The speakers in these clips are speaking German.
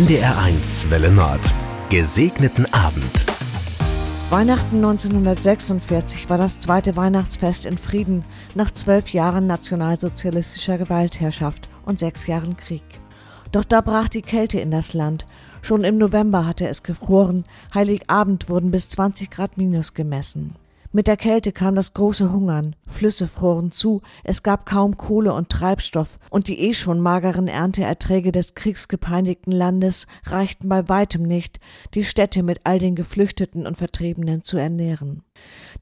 NDR1 Welle Nord. Gesegneten Abend. Weihnachten 1946 war das zweite Weihnachtsfest in Frieden nach zwölf Jahren nationalsozialistischer Gewaltherrschaft und sechs Jahren Krieg. Doch da brach die Kälte in das Land. Schon im November hatte es gefroren, Heiligabend wurden bis 20 Grad minus gemessen. Mit der Kälte kam das große Hungern, Flüsse froren zu, es gab kaum Kohle und Treibstoff, und die eh schon mageren Ernteerträge des kriegsgepeinigten Landes reichten bei weitem nicht, die Städte mit all den Geflüchteten und Vertriebenen zu ernähren.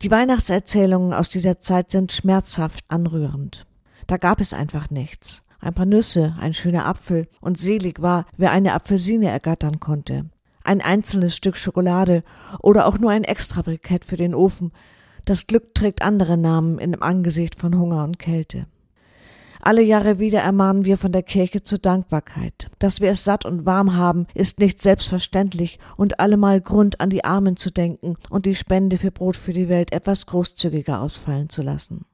Die Weihnachtserzählungen aus dieser Zeit sind schmerzhaft anrührend. Da gab es einfach nichts. Ein paar Nüsse, ein schöner Apfel, und selig war, wer eine Apfelsine ergattern konnte. Ein einzelnes Stück Schokolade oder auch nur ein Extrabrikett für den Ofen, das Glück trägt andere Namen im Angesicht von Hunger und Kälte. Alle Jahre wieder ermahnen wir von der Kirche zur Dankbarkeit. Dass wir es satt und warm haben, ist nicht selbstverständlich und allemal Grund, an die Armen zu denken und die Spende für Brot für die Welt etwas großzügiger ausfallen zu lassen.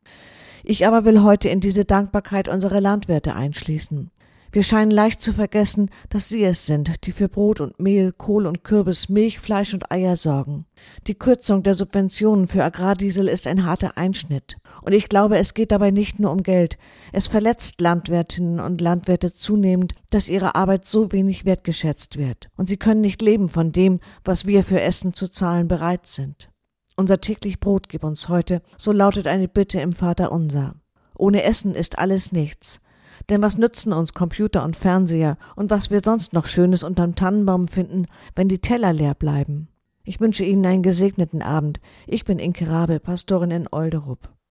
Ich aber will heute in diese Dankbarkeit unsere Landwirte einschließen. Wir scheinen leicht zu vergessen, dass sie es sind, die für Brot und Mehl, Kohl und Kürbis, Milch, Fleisch und Eier sorgen. Die Kürzung der Subventionen für Agrardiesel ist ein harter Einschnitt. Und ich glaube, es geht dabei nicht nur um Geld. Es verletzt Landwirtinnen und Landwirte zunehmend, dass ihre Arbeit so wenig wertgeschätzt wird. Und sie können nicht leben von dem, was wir für Essen zu zahlen bereit sind. Unser täglich Brot gib uns heute, so lautet eine Bitte im Vater unser. Ohne Essen ist alles nichts. Denn was nützen uns Computer und Fernseher und was wir sonst noch Schönes unterm Tannenbaum finden, wenn die Teller leer bleiben? Ich wünsche Ihnen einen gesegneten Abend. Ich bin Inke Rabe, Pastorin in Olderup.